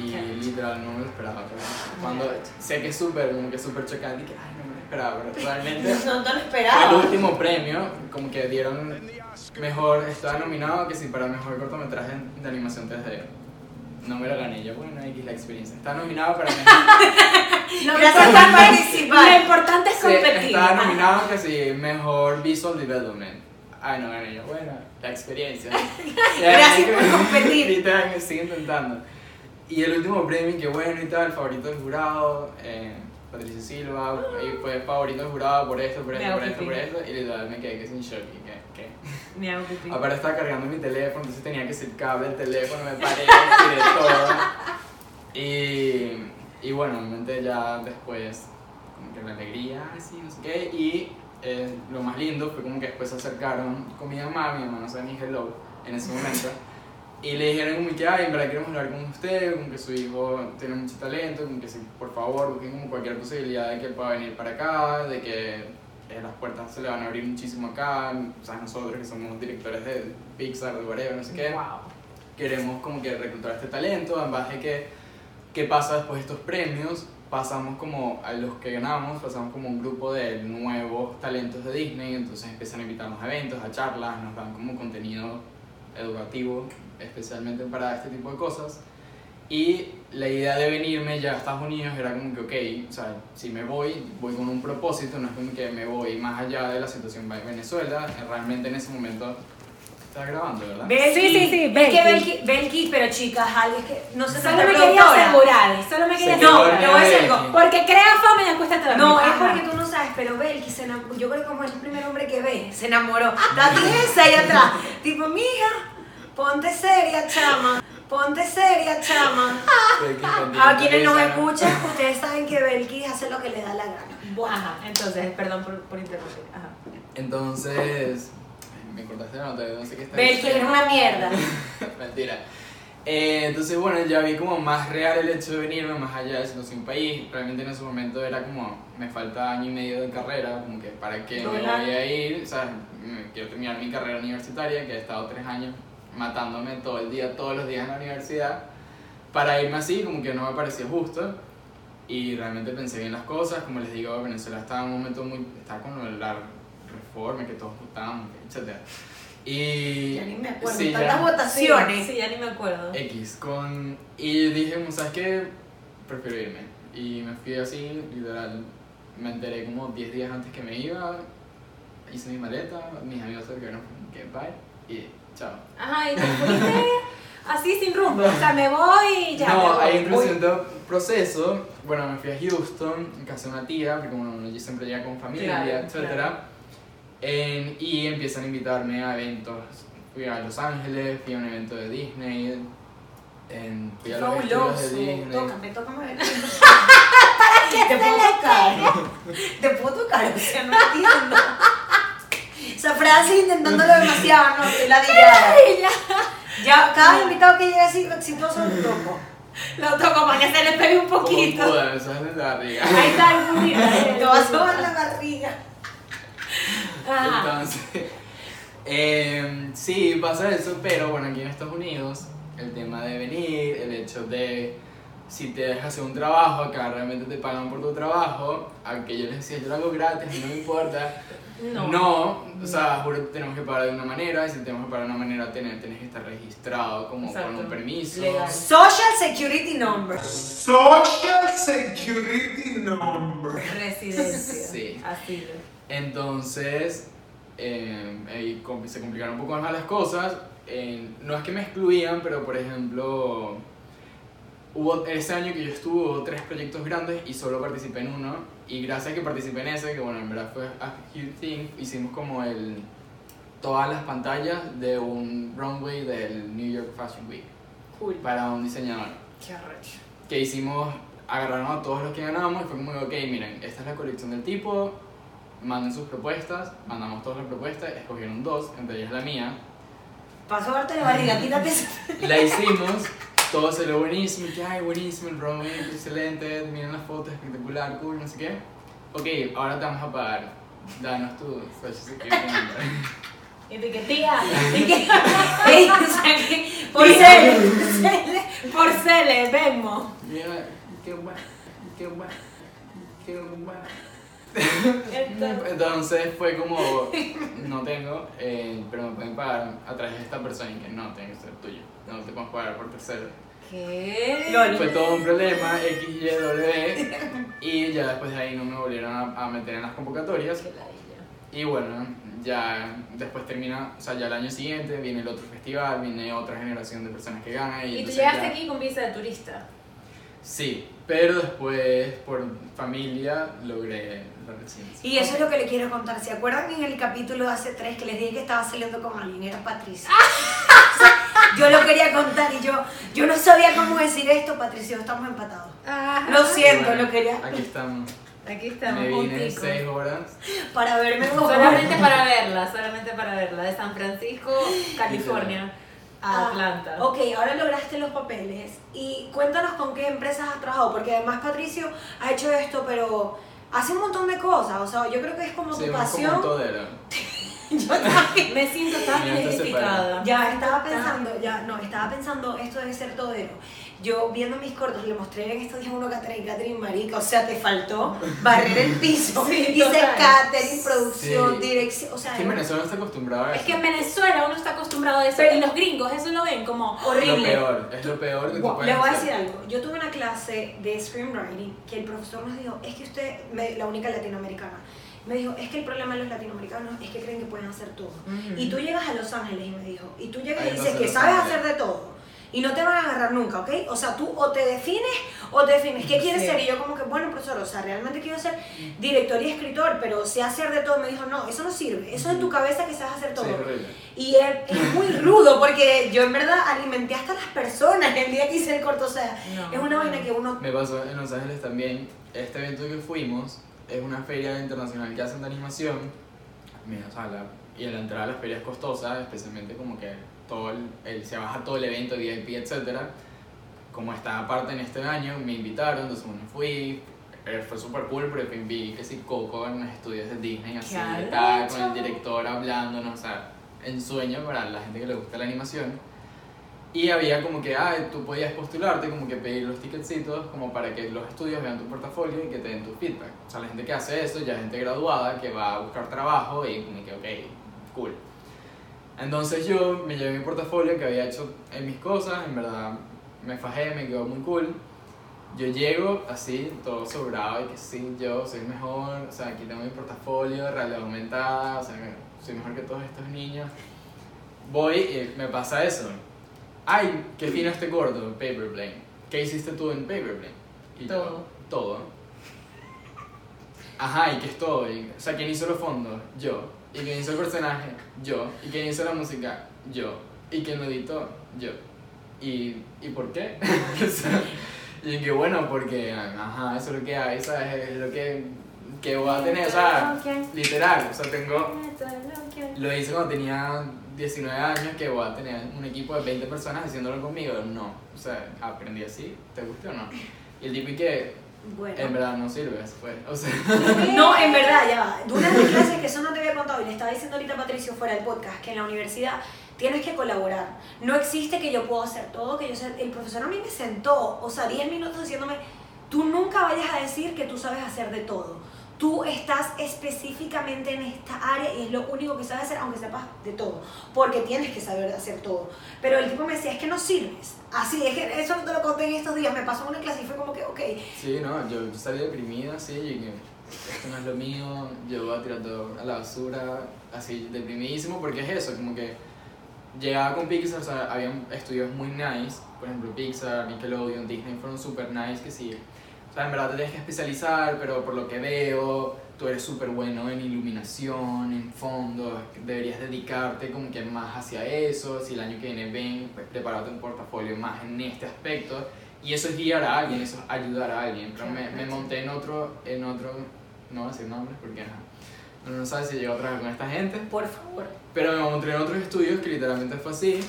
y literal no me lo esperaba. pero Cuando sé que es súper, como que súper chocante y que, ay, no me esperaba, pero realmente No lo el último premio, como que dieron mejor, estaba nominado que sí para mejor cortometraje de animación 3D. No me lo gané yo, bueno, X la experiencia. Está nominado para mejor. Lo Gracias por importante- participar. Lo importante es Sí, competir. estaba Ajá. nominado que sí, mejor visual development. Ay, no gané yo, bueno, la experiencia. Gracias por competir. Literal, sigue intentando. Y el último premio, que bueno y tal, favorito del jurado, eh, Patricia Silva, y fue favorito del jurado por esto, por esto, por esto, por esto, y literal me quedé que sin shock y que, ¿qué? Me hago pipí. Aparte estaba cargando mi teléfono, entonces tenía que ser cable del teléfono, me paré, tiré todo. Y, y bueno, obviamente ya después, como que la alegría, así, no sé qué. Y eh, lo más lindo fue como que después se acercaron con mi mamá, mi mamá no sabe ni hello en ese momento, y le dijeron como que, ay, en verdad queremos hablar con usted, como que su hijo tiene mucho talento, como que si por favor busquen como cualquier posibilidad de que él pueda venir para acá, de que eh, las puertas se le van a abrir muchísimo acá, o sea, nosotros que somos directores de Pixar, de whatever, no sé qué Wow. queremos como que reclutar este talento, además de que qué pasa después de estos premios, pasamos como a los que ganamos, pasamos como un grupo de nuevos talentos de Disney, entonces empiezan a invitarnos a eventos, a charlas, nos dan como contenido educativo, especialmente para este tipo de cosas. Y la idea de venirme ya a Estados Unidos era como que, ok, o sea, si me voy, voy con un propósito, no es como que me voy más allá de la situación de Venezuela, realmente en ese momento... Estás grabando, ¿verdad? Belki. Sí, sí, sí, Es que Belki, Belki, pero chicas, algo es que no se Solo me quería asegurar, solo me quería asegurar. te voy a decir algo. Porque crea fama y después te No, es porque tú no sabes, pero Belki se enamoró. Yo creo que como es el primer hombre que ve, se enamoró. La tienes esa ahí atrás. Tipo, mija, ponte seria, chama. Ponte seria, chama. A quienes nos escuchan, ustedes saben que Belki hace lo que le da la gana. Ajá, entonces, perdón por, por interrumpir. Ajá. Entonces, me cortaste la nota, no sé qué está Belki diciendo. eres una mierda. Mentira. Eh, entonces, bueno, ya vi como más real el hecho de venirme, más allá de sino sin país. Realmente en ese momento era como, me falta año y medio de carrera, como que para qué me voy a ir. O sea, quiero terminar mi carrera universitaria, que he estado tres años matándome todo el día, todos los días en la universidad. Para irme así, como que no me parecía justo. Y realmente pensé bien las cosas, como les digo, Venezuela estaba en un momento muy, estaba con la reforma, que todos votaban, etc. Y... Ya ni me acuerdo, sí, tantas ya. votaciones. Sí, ya ni me acuerdo. X con y dije ¿sabes qué? prefiero irme y me fui así literal me enteré como 10 días antes que me iba hice mi maleta mis amigos se quedaron como que bye y chao Ajá, y te fuiste así sin rumbo. O sea, me voy y ya. no voy. hay un Voy. proceso, bueno me fui a Houston en casa de una tía porque como uno siempre llega con familia Claro, etcétera claro. En- y empiezan a invitarme a eventos fui a Los Ángeles fui a un evento de Disney en, fui a los Fabuloso. de Disney Tócame, tócame. ¿Te puedo tocar? ¿Te puedo tocar? O sea, no entiendo. Esa frase intentándolo demasiado, no, estoy ladillada. Ya, cada invitado que llegue así exitoso lo toco. Lo toco para que se le pegue un poquito. La barriga. Ahí está el burrito. Te vas a sobar la barriga. Ajá. Entonces, eh, sí, pasa eso, pero bueno, aquí en Estados Unidos, el tema de venir, el hecho de si te dejas hacer un trabajo, acá realmente te pagan por tu trabajo, aunque yo les decía, yo lo hago gratis, no me importa. No. No, o sea, juro que tenemos que pagar de una manera, y si tenemos que pagar de una manera, tienes, tienes que estar registrado como con un permiso. Legal. Social Security Number. Social Security Number. Residencia. Sí. Así. Entonces, eh, ahí se complicaron un poco más las cosas. Eh, no es que me excluían, pero por ejemplo, hubo ese año que yo estuve, hubo tres proyectos grandes y solo participé en uno. Y gracias a que participé en ese, que bueno, en verdad fue a huge thing, hicimos como el todas las pantallas de un runway del New York Fashion Week Cool. para un diseñador Qué arrecho. que hicimos, agarraron a todos los que ganamos y fue como, ok, miren, esta es la colección del tipo, manden sus propuestas, mandamos todas las propuestas, escogieron dos, entre ellas la mía, Paso a darte la barriga, esa. la hicimos, todo salió buenísimo, y que ay, buenísimo, el runway, excelente, miren las fotos, espectacular, cool, no sé qué. Ok, ahora te vamos a pagar, danos tu social security number. Y de que tía. Que- que- Por ser. Por Cele, Venmo. Mira, qué bueno, qué bueno, qué bueno. Entonces- fue como, no tengo, eh, pero me pueden pagar a través de esta persona y que no, tiene que ser tuyo, no te podemos pagar por tercero. ¿Qué? Fue todo un problema, X, Y, W, y ya después de ahí no me volvieron a, a meter en las convocatorias. Qué ladilla. Y bueno, ya después termina, o sea, ya el año siguiente viene el otro festival, viene otra generación de personas que ganan. Y, Y tú llegaste ya- aquí con visa de turista. Sí, pero después por familia logré la residencia. Y eso es lo que le quiero contar. ¿Se acuerdan en el capítulo de hace tres que les dije que estaba saliendo con alguien? Era Patricia. O sea, yo lo quería contar y yo, yo no sabía cómo decir esto, Patricia, estamos empatados. Lo siento, Bueno, lo quería. Aquí estamos. Aquí estamos. Me vine en. 6 horas. Para verme. Solamente para verla, solamente para verla. De San Francisco, California, a Ah, Atlanta. ok, ahora lograste los papeles y cuéntanos con qué empresas has trabajado, porque además Patricio ha hecho esto, pero hace un montón de cosas, o sea, yo creo que es como Sí, tu como pasión. todero. Yo también. Me siento tan identificada. Ya estaba pensando, ya, no, estaba pensando, esto debe ser todero. Yo viendo mis cortos, le mostré en estos días uno a Catherine, Catherine Marica, o sea, te faltó barrer el piso. Sí, Hice total. catering, producción, Sí. dirección, o sea, Es que en Venezuela no está acostumbrado a Es eso. que en Venezuela uno está acostumbrado a eso Pero- y los gringos eso lo ven como Lo horrible. peor, es lo peor que Wow, les voy a hacer. decir algo. Yo tuve una clase de screenwriting que el profesor nos dijo, es que usted, me- la única latinoamericana, me dijo, es que el problema de los latinoamericanos es que creen que pueden hacer todo. Y tú llegas a Los Ángeles y me dijo, y tú llegas Ay, y dices que sabes hacer de todo. Y no te van a agarrar nunca, ¿ok? O sea, tú o te defines o te defines. ¿Qué quieres Sí. ser? Y yo como que, bueno, profesor, o sea, realmente quiero ser director y escritor, pero sé hacer de todo. Me dijo, no, eso no sirve. Eso es en tu cabeza que sabes hacer todo. Sí. Y es, es muy rudo porque yo en verdad alimenté hasta las personas el día que hice el corto. O sea, No. es una vaina que uno. Me pasó en Los Ángeles también. Este evento que fuimos es una feria internacional que hacen de animación. Mira, o sea, la- y la entrada a las ferias es costosa, especialmente como que todo el, el- se baja todo el evento, VIP, etc. Como estaba aparte en este año, me invitaron, entonces bueno, fui. eh, Fue súper cool porque vi que sí, Coco en los estudios de Disney, así, ¡Qué estaba con el director hablándonos, o sea, ensueño para la gente que le gusta la animación. Y había como que, ah, tú podías postularte, como que pedir los ticketcitos, como para que los estudios vean tu portafolio y que te den tu feedback. O sea, la gente que hace eso ya es gente graduada que va a buscar trabajo y como que, ok, cool. Entonces yo me llevé mi portafolio que había hecho en mis cosas, en verdad me fajé, me quedó muy cool. Yo llego así, todo sobrado y que sí, yo soy mejor, o sea, aquí tengo mi portafolio, realidad aumentada, o sea, soy mejor que todos estos niños. Voy y me pasa eso. Ay, qué fino este gordo, Paper Plane. ¿Qué hiciste tú en Paper Plane? Y yo, Todo. todo. Ajá, ¿y qué es todo? Y- o sea, ¿quién hizo los fondos? Yo. ¿Y quién hizo el personaje? Yo. ¿Y quién hizo la música? Yo. ¿Y quién lo editó? Yo. ¿Y, ¿y por qué? O sea, y que bueno, porque, ajá, eso es lo que hay, ¿sabes? Es lo que, que voy a tener, o sea, literal, o sea, tengo, lo hice cuando tenía 19 años, que voy a tener un equipo de 20 personas haciéndolo conmigo, no, o sea, aprendí así, ¿te gusta o no? Y el tipo y que, Bueno. en verdad no sirves, pues, o sea, No, en verdad, ya va. De clases que eso no te había contado y le estaba diciendo ahorita a Patricio fuera del podcast, que en la universidad tienes que colaborar. No existe que yo puedo hacer todo, que yo sé. El profesor a mí me sentó, o sea, 10 minutos diciéndome, tú nunca vayas a decir que tú sabes hacer de todo. Tú estás específicamente en esta área y es lo único que sabes hacer, aunque sepas de todo, porque tienes que saber hacer todo. Pero el tipo me decía, es que no sirves. Así, es que eso no te lo conté en estos días, me pasó una clase y fue como que, ok, sí, no, yo salí deprimido así, y que esto no es lo mío, yo voy a tirar todo a la basura, así deprimidísimo, porque es eso, como que llegaba con Pixar, o sea, habían estudios muy nice, por ejemplo Pixar, Nickelodeon, Disney fueron super nice que sí. O sea, en verdad te tienes que especializar, pero por lo que veo, tú eres súper bueno en iluminación, en fondos, deberías dedicarte como que más hacia eso, si el año que viene ven, pues prepárate un portafolio más en este aspecto, y eso es guiar a alguien, eso es ayudar a alguien, pero me, me monté en otro, en otro, no voy a decir nombres porque ajá, uno no sabe si llega a trabajar con esta gente, por favor. pero me monté en otros estudios que literalmente fue así.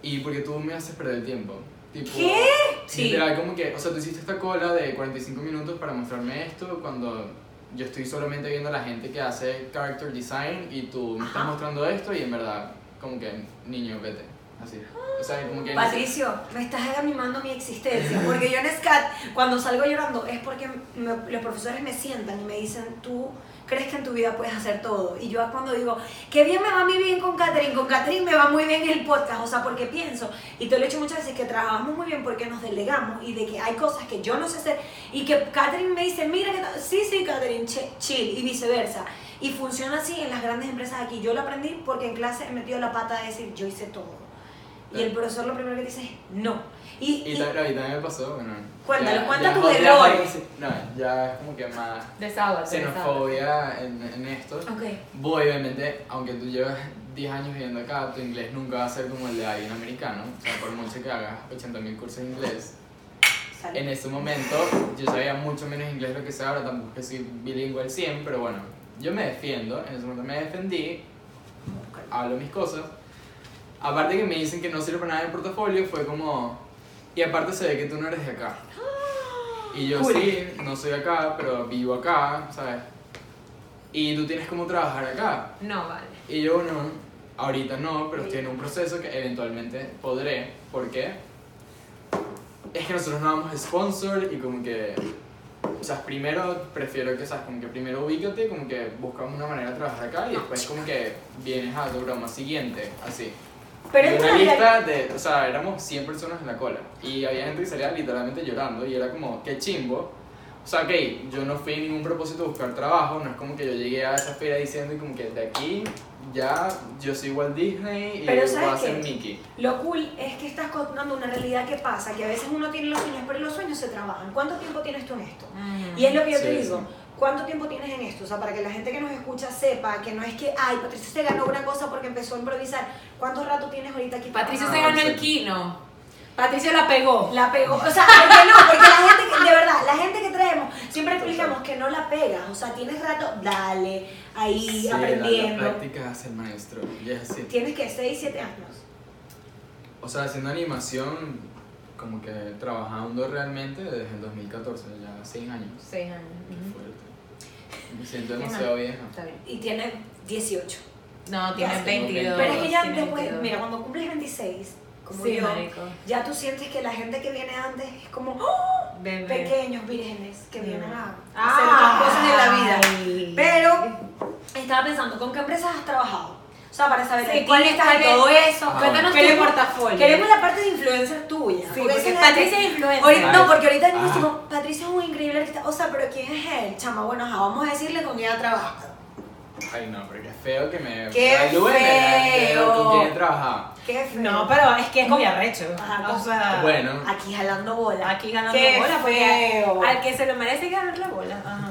Y porque tú me haces perder el tiempo. Tipo, ¿Qué? Sí. Literal, como que, o sea, tú hiciste esta cola de 45 minutos para mostrarme esto cuando yo estoy solamente viendo a la gente que hace character design y tú me estás Ajá. mostrando esto y en verdad, como que, niño, vete. Así. O sea, como que. Patricio, me estás animando mi existencia, porque yo en SCAT, cuando salgo llorando, es porque me- los profesores me sientan y me dicen, tú crees que en tu vida puedes hacer todo. Y yo cuando digo, qué bien me va muy bien con Catherine, con Catherine me va muy bien el podcast, o sea, porque pienso, y te lo he dicho muchas veces, que trabajamos muy bien porque nos delegamos y de que hay cosas que yo no sé hacer y que Catherine me dice, mira, que sí, sí, Catherine, chill, y viceversa. Y funciona así en las grandes empresas aquí. Yo lo aprendí porque en clase he metido la pata de decir, yo hice todo. Y el profesor lo primero que dice es, no. Y, Y y- ta- mí también me pasó, bueno. Cuenta ya- tus ya- errores. No, ya es como que más Desahógate, xenofobia en, en esto. Ok. Voy, obviamente, aunque tú llevas 10 años viviendo acá, tu inglés nunca va a ser como el de alguien americano. O sea, por mucho que hagas 80.000 cursos de inglés, en ese momento yo sabía mucho menos inglés de lo que sé ahora, tampoco es que soy bilingüe al 100, pero bueno, yo me defiendo, en ese momento me defendí, hablo mis cosas. Aparte que me dicen que no sirve para nada en el portafolio, fue como... Y aparte se ve que tú no eres de acá. Y yo Cool. sí, no soy de acá, pero vivo acá, ¿sabes? Y tú tienes como trabajar acá. No, vale. Y yo no, ahorita no, pero estoy en un proceso que eventualmente podré. ¿Por qué? Es que nosotros no damos sponsor y como que... O sea, primero prefiero que, ¿sabes? Como que primero ubícate, como que buscamos una manera de trabajar acá y después como que vienes a tu broma siguiente, así. Pero una lista de, o sea, éramos 100 personas en la cola y había gente que salía literalmente llorando y era como, qué chimbo. O sea, ok, yo no fui en ningún propósito a buscar trabajo, no es como que yo llegué a esa feria diciendo y como que de aquí ya yo soy Walt Disney y Pero voy ¿sabes a ser? Mickey. Lo cool es que estás contando una realidad que pasa, que a veces uno tiene los sueños, pero los sueños se trabajan. ¿Cuánto tiempo tienes tú en esto? Y es lo que yo te Sí, digo. sí. ¿Cuánto tiempo tienes en esto? O sea, para que la gente que nos escucha sepa que no es que, ay, Patricia se ganó una cosa porque empezó a improvisar. ¿Cuánto rato tienes ahorita aquí? Patricia se ganó el. Kino. Patricia la pegó. La pegó. O sea, porque no, porque la gente que, de verdad, la gente que traemos, siempre explicamos que no la pegas. O sea, tienes rato, dale, ahí Sí, aprendiendo. La, práctica hace el maestro, y es así. Tienes que 6, 7 años. O sea, haciendo animación, como que trabajando realmente desde el 2014, ya 6 años. Seis años. Qué Ujú. Me siento demasiado vieja. Está bien. Y tiene 18. No, tiene Ya, 22. Pero es que ya después, 22. mira, cuando cumples 26, como Sí, yo, marico. ya tú sientes que la gente que viene antes es como ¡oh! Pequeños vírgenes que vienen a hacer otras cosas en la vida. Ay. Pero estaba pensando, ¿con qué empresas has trabajado? O sea, para saber Sí, cuál ¿quién estás y está todo eso. Ah, Cuéntanos tu Queremos- portafolio. Queremos la parte de influencer tuya. Sí, porque es Patricia es influencer. No, porque ahorita Ah. decimos, Patricia es un increíble artista. O sea, pero ¿quién es él? Chama, bueno, ajá, vamos a decirle con quién ha trabajado. Ay, no, pero qué feo que me Qué evalúen feo. con quién he trabajado. Qué feo. No, pero es que es muy arrecho. Ajá, o sea, Bueno, Aquí jalando bola. aquí ganando Qué bola porque feo. al que se lo merece hay que ganar la bola. Ajá.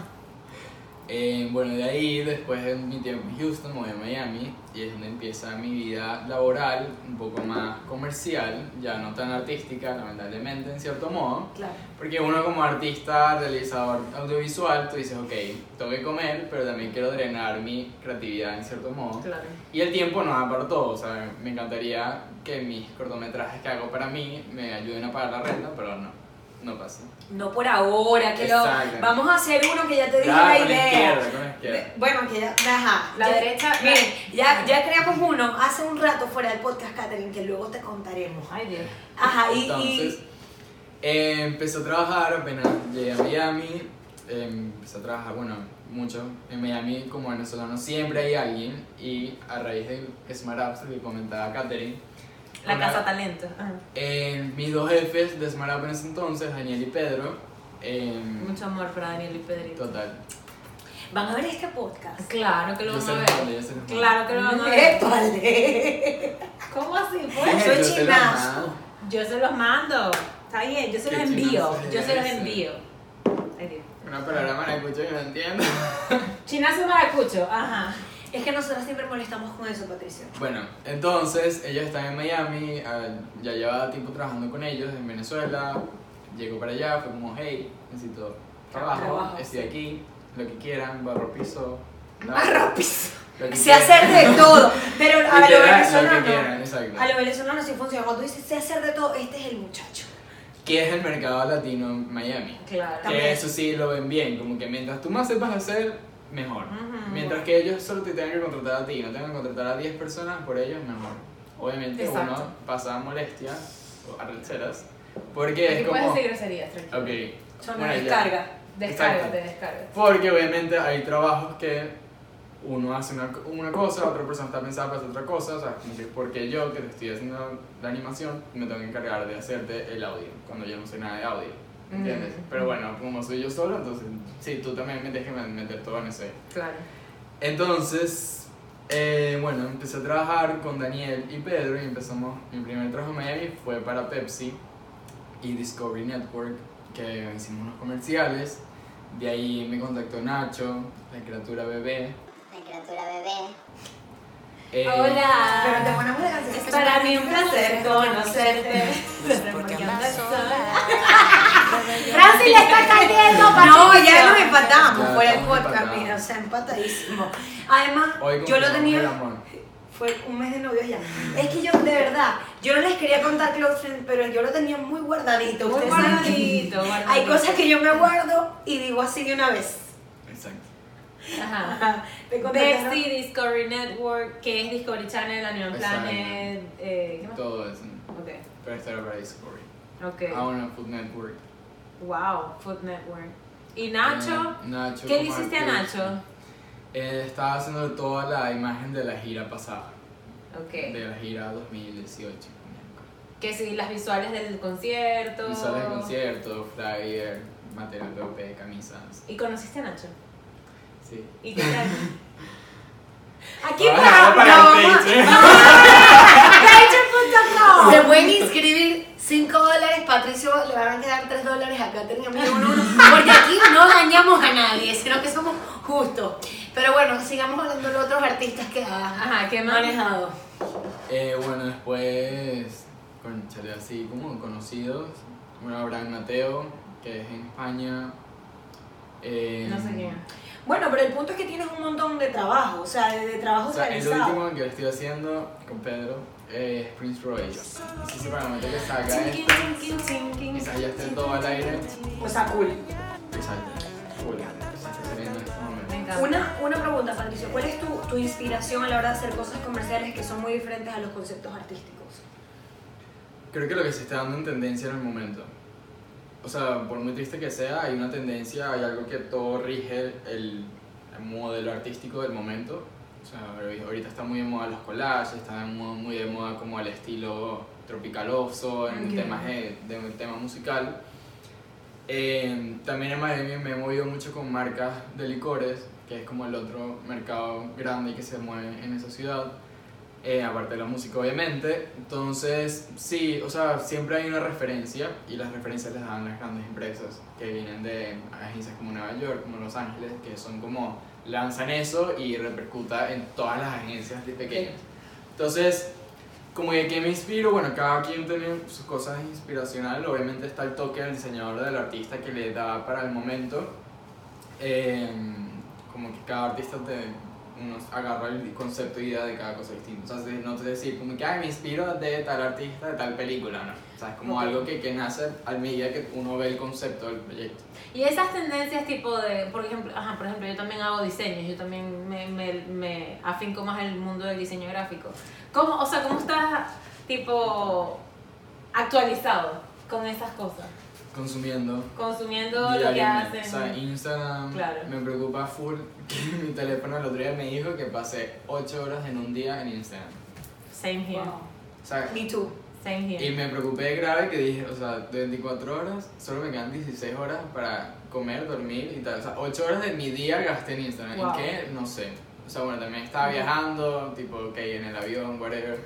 Eh, bueno, de ahí, después de mi tiempo en Houston, me voy a Miami y es donde empieza mi vida laboral, un poco más comercial, ya no tan artística, lamentablemente, en cierto modo. Claro. Porque uno como artista, realizador audiovisual, tú dices, ok, tengo que comer, pero también quiero drenar mi creatividad en cierto modo. Claro. Y el tiempo no da para todo, o sea, me encantaría que mis cortometrajes que hago para mí me ayuden a pagar la renta, pero no, no pasa. No por ahora, que lo. Vamos a hacer uno que ya te dije Claro, la con la idea. izquierda, con la izquierda. Bueno, que ya. Ajá. La ya- derecha- Miren, ya, ya creamos uno hace un rato fuera del podcast, Catherine, que luego te contaremos. Ay, Dios. Ajá, y. Entonces, y eh, empecé a trabajar apenas llegué a Miami, eh, empecé a trabajar, bueno, mucho en Miami como venezolano, siempre hay alguien, y a raíz de Smart Apps, que comentaba Katherine, La una- casa talento. Ajá. eh, mis dos jefes de Smart Up en ese entonces, Daniel y Pedro, eh, Mucho amor para Daniel y Pedrito. total. van a ver este podcast. Claro que lo Yo van a ver. yo mandé. Claro que lo van a ver. ¡Épale! ¿Cómo así? Pues? soy yo se los chinazo. Yo se los mando. Está bien, yo se los envío. Yo se los envío. Una palabra maracucho que no entiendo. Chinazo maracucho. Ajá. Es que nosotras siempre molestamos con eso, Patricia. Bueno, entonces ellos están en Miami, ah, ya llevaba tiempo trabajando con ellos en Venezuela, llegó para allá, fue como, hey, necesito trabajo, Trabajo, estoy sí. aquí, lo que quieran, barro piso. Barro piso. quieran. hacer de todo. Pero a lo venezolano. A lo venezolano sí funciona. Cuando tú dices sé hacer de todo, este es el muchacho. ¿Qué es el mercado latino en Miami? Claro. También. Que eso sí lo ven bien, como que mientras tú más sepas hacer, mejor. Ujú, mientras bueno. que ellos solo te tengan que contratar a ti, no tengan que contratar a 10 personas, por ellos mejor. Obviamente Exacto. uno pasa molestias o arrecheras, porque Aquí es puedes como... decir groserías, tranquilo. Ok. Son bueno, descarga. Descárgate, Exacto. descárgate. Porque obviamente hay trabajos que uno hace una, una cosa, otra persona está pensando para hacer otra cosa, o sea, porque yo que te estoy haciendo la animación me tengo que encargar de hacerte el audio, cuando yo no sé nada de audio, ¿entiendes? Mm. Pero bueno, como soy yo solo, entonces sí, tú también me que meter todo en ese. Claro. Entonces, eh, bueno, empecé a trabajar con Daniel y Pedro y empezamos, mi primer trabajo en Miami fue para Pepsi y Discovery Network, que hicimos unos comerciales. De ahí me contactó Nacho, la criatura bebé. La criatura bebé. Eh, Pero te Hola. ponemos la canción. Es para mí un placer conocerte. Porque andas sola. Francis le está cayendo, No, ya nos empatamos por el podcast, mira, o sea, empatadísimo. Además, yo lo tenía. Fue un mes de novios ya. Es que yo, de verdad, yo no les quería contar Close Friends, pero yo lo tenía muy guardadito. Muy Ustedes saben que guardadito, guardadito. Hay cosas que yo me guardo y digo así de una vez. Exacto. Ajá. Betsy, Discovery Network, que es Discovery Channel, Animal Exacto. Planet, eh, ¿qué más? Todo eso. Ok, Pero era para Discovery. ok. Ah, bueno, Food Network. Wow, Food Network. ¿Y Nacho? Eh, Nacho ¿Qué le hiciste a. Nacho? Eh, estaba haciendo toda la imagen de la gira pasada. Ok. De la gira 2018. Que sí, las visuales del concierto. Visuales de concierto, flyer, material POP, camisas. ¿Y conociste a Nacho? Sí. ¿Y qué tal? Aquí para, para no, el Patreon. Patreon.com. Se pueden inscribir 5 dólares, Patricio le van a quedar 3 dólares, acá teníamos uno, uno, porque aquí no dañamos a nadie, sino que somos justos. Pero bueno, sigamos hablando de los otros artistas que ha Ajá, ¿qué más? manejado. Eh, bueno, después, con así como conocidos, bueno, Abraham Mateo, que es en España. Eh, No sé quién. Bueno, pero el punto es que tienes un montón de trabajo, o sea, de, de trabajo O sea, el organizado. último que estoy haciendo con Pedro es Prince Royce. Así que para el momento que salga esto, quizás ya esté todo al aire. O sea, cool. Exacto. Cool. Este. Una, una pregunta, Patricio. ¿Cuál es tu, tu inspiración a la hora de hacer cosas comerciales que son muy diferentes a los conceptos artísticos? Creo que lo que se está dando en tendencia en el momento. O sea, por muy triste que sea, hay una tendencia, hay algo que todo rige el, el modelo artístico del momento. O sea, ahorita está muy de moda los collages, está muy de moda como el estilo tropicaloso, en Ok. temas de, de tema musical. Eh, también en Miami me he movido mucho con marcas de licores, que es como el otro mercado grande que se mueve en esa ciudad. Eh, aparte de la música obviamente. Entonces, sí, o sea, siempre hay una referencia y las referencias les dan las grandes empresas que vienen de agencias como Nueva York, como Los Ángeles, que son como lanzan eso y repercuta en todas las agencias de pequeñas. Entonces, como de qué me inspiro, bueno, cada quien tiene sus cosas inspiracionales, obviamente está el toque del diseñador, del artista que le da para el momento. Eh, como que cada artista te uno agarra el concepto y idea de cada cosa distinta. O sea, no te decir como que "Ay, me inspiro de tal artista, de tal película, no. O sea, es como algo que, que nace a medida que uno ve el concepto del proyecto. Y esas tendencias tipo de, por ejemplo, ajá, por ejemplo, yo también hago diseños, yo también me, me, me afinco más el mundo del diseño gráfico. ¿Cómo, o sea, cómo estás tipo actualizado con esas cosas? Consumiendo. Consumiendo lo que hacen. O sea, Instagram Claro. me preocupa full que mi teléfono el otro día me dijo que pasé 8 horas en un día en Instagram. Same here. O sea, Me too. Same here. Y me preocupé grave que dije, o sea, de 24 horas, solo me quedan 16 horas para comer, dormir y tal. O sea, 8 horas de mi día gasté en Instagram. Wow. ¿En qué? No sé. O sea, bueno, también estaba viajando, tipo, ok, en el avión, whatever.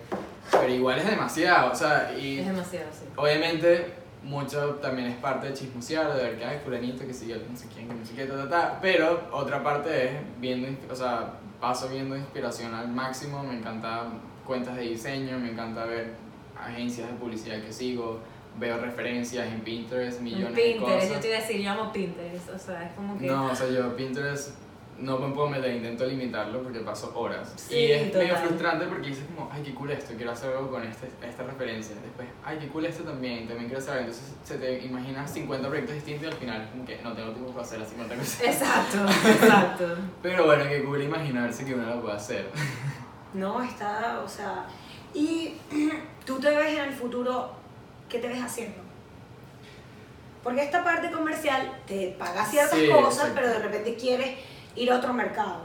Pero igual es demasiado, o sea, y Es demasiado, sí. obviamente mucho también es parte de chismosear, de ver que hay fulanito que sigue no sé quién, que no sé qué, ta, ta, ta. Pero otra parte es viendo, o sea, paso viendo inspiración al máximo, me encanta cuentas de diseño, me encanta ver agencias de publicidad que sigo, veo referencias en Pinterest, millones de Pinterest, yo cosas. te iba a decir, yo amo Pinterest, o sea, es como que... No, o sea, yo Pinterest no me puedo meter, intento limitarlo porque paso horas. Sí, y es medio total. frustrante porque dices como, ay, qué cool esto, quiero hacer algo con este, esta referencia. Después, ay, qué cool esto también, también quiero hacer. Entonces se te imaginas 50 proyectos distintos y al final es como que no tengo tiempo para hacer las 50 cosas. Exacto, exacto. Pero bueno, qué cool imaginarse que uno lo puede hacer. No, está, o sea. Y tú te ves en el futuro, ¿qué te ves haciendo? Porque esta parte comercial te paga ciertas Sí, cosas, exacto. pero de repente quieres ir a otro mercado.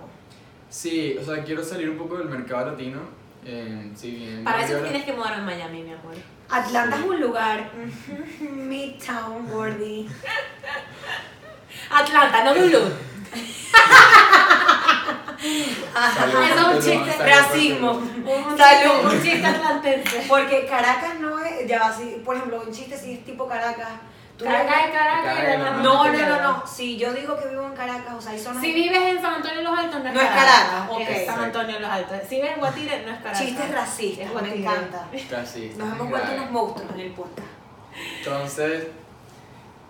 Sí, o sea, quiero salir un poco del mercado latino. Eh, si bien Para eso tienes que mudar a Miami, mi amor. Atlanta Sí. es un lugar, Midtown, Gordy. Atlanta, no Lulu. Salud, Eso es un chiste, salud, racismo. salud. Un Salud. chiste, un chiste atlantense. Porque Caracas no es, ya va, si, por ejemplo, un chiste si es tipo Caracas. Caracas es Caracas Caracas, No, no, no, no. Si yo digo que vivo en Caracas, o sea, hay zonas. Si vives en San Antonio de los Altos, no es No es Caracas. Caracas, ok. Es San Antonio de los Altos. Si vives en Guatire, no es Caracas. Chistes racistas, Es me encanta. Casi, Nos hemos vuelto unos monstruos en el podcast. Entonces,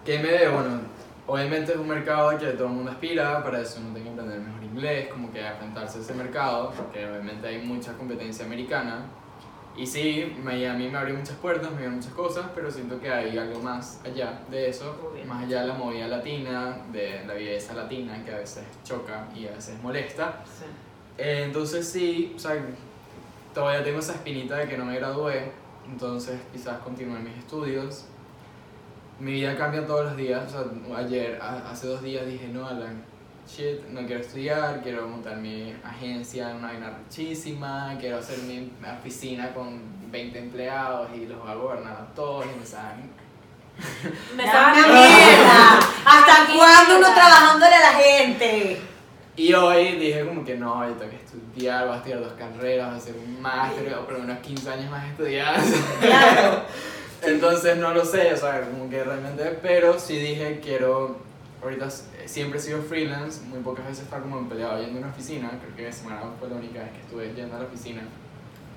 ¿Qué me debe? Bueno, obviamente es un mercado que todo el mundo aspira, para eso uno tiene que aprender mejor inglés, como que enfrentarse a ese mercado, porque obviamente hay mucha competencia americana. Y sí, Miami me abrió muchas puertas, me dio muchas cosas, pero siento que hay algo más allá de eso, más allá de la movida latina, de la belleza latina, que a veces choca y a veces molesta. Sí. Eh, entonces sí, o sea, todavía tengo esa espinita de que no me gradué, entonces quizás continúe mis estudios. Mi vida cambia todos los días, o sea, ayer, a- hace dos días dije, no, Alan, shit, no quiero estudiar, quiero montar mi agencia en una vaina richísima, quiero hacer mi oficina con 20 empleados y los voy a gobernar a todos y me saben. Me ¡Una sabe mierda! ¿Hasta cuándo uno trabajándole a la gente? Y hoy dije como que no, yo tengo que estudiar, voy a estudiar dos carreras, voy a hacer un máster, o por lo menos 15 años más estudiar. Claro. Entonces no lo sé, o sea, como que realmente, pero sí dije quiero, ahorita s- siempre he sido freelance, muy pocas veces estaba como empleado yendo a una oficina, creo que semana fue la única vez que estuve yendo a la oficina.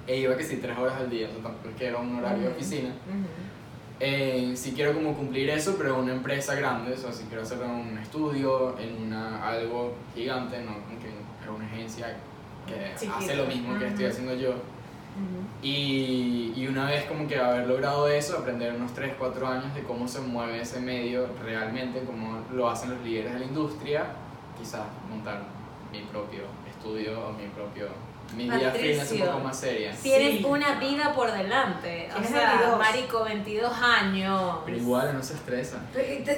E iba que sí, tres horas al día, o sea, tampoco es que era un horario de oficina. Eh, sí quiero como cumplir eso, pero en una empresa grande, o sea, si quiero hacerlo en un estudio, en una, algo gigante, no como que en una agencia que Chiquita. hace lo mismo que estoy haciendo yo. Y, y una vez como que haber logrado eso, aprender unos 3, 4 años de cómo se mueve ese medio realmente, cómo lo hacen los líderes de la industria, quizás montar mi propio estudio o mi propio... Mi vida un poco más seria. Tienes Sí. una vida por delante. O sea, 22. marico, 22 años. Pero igual no se estresa.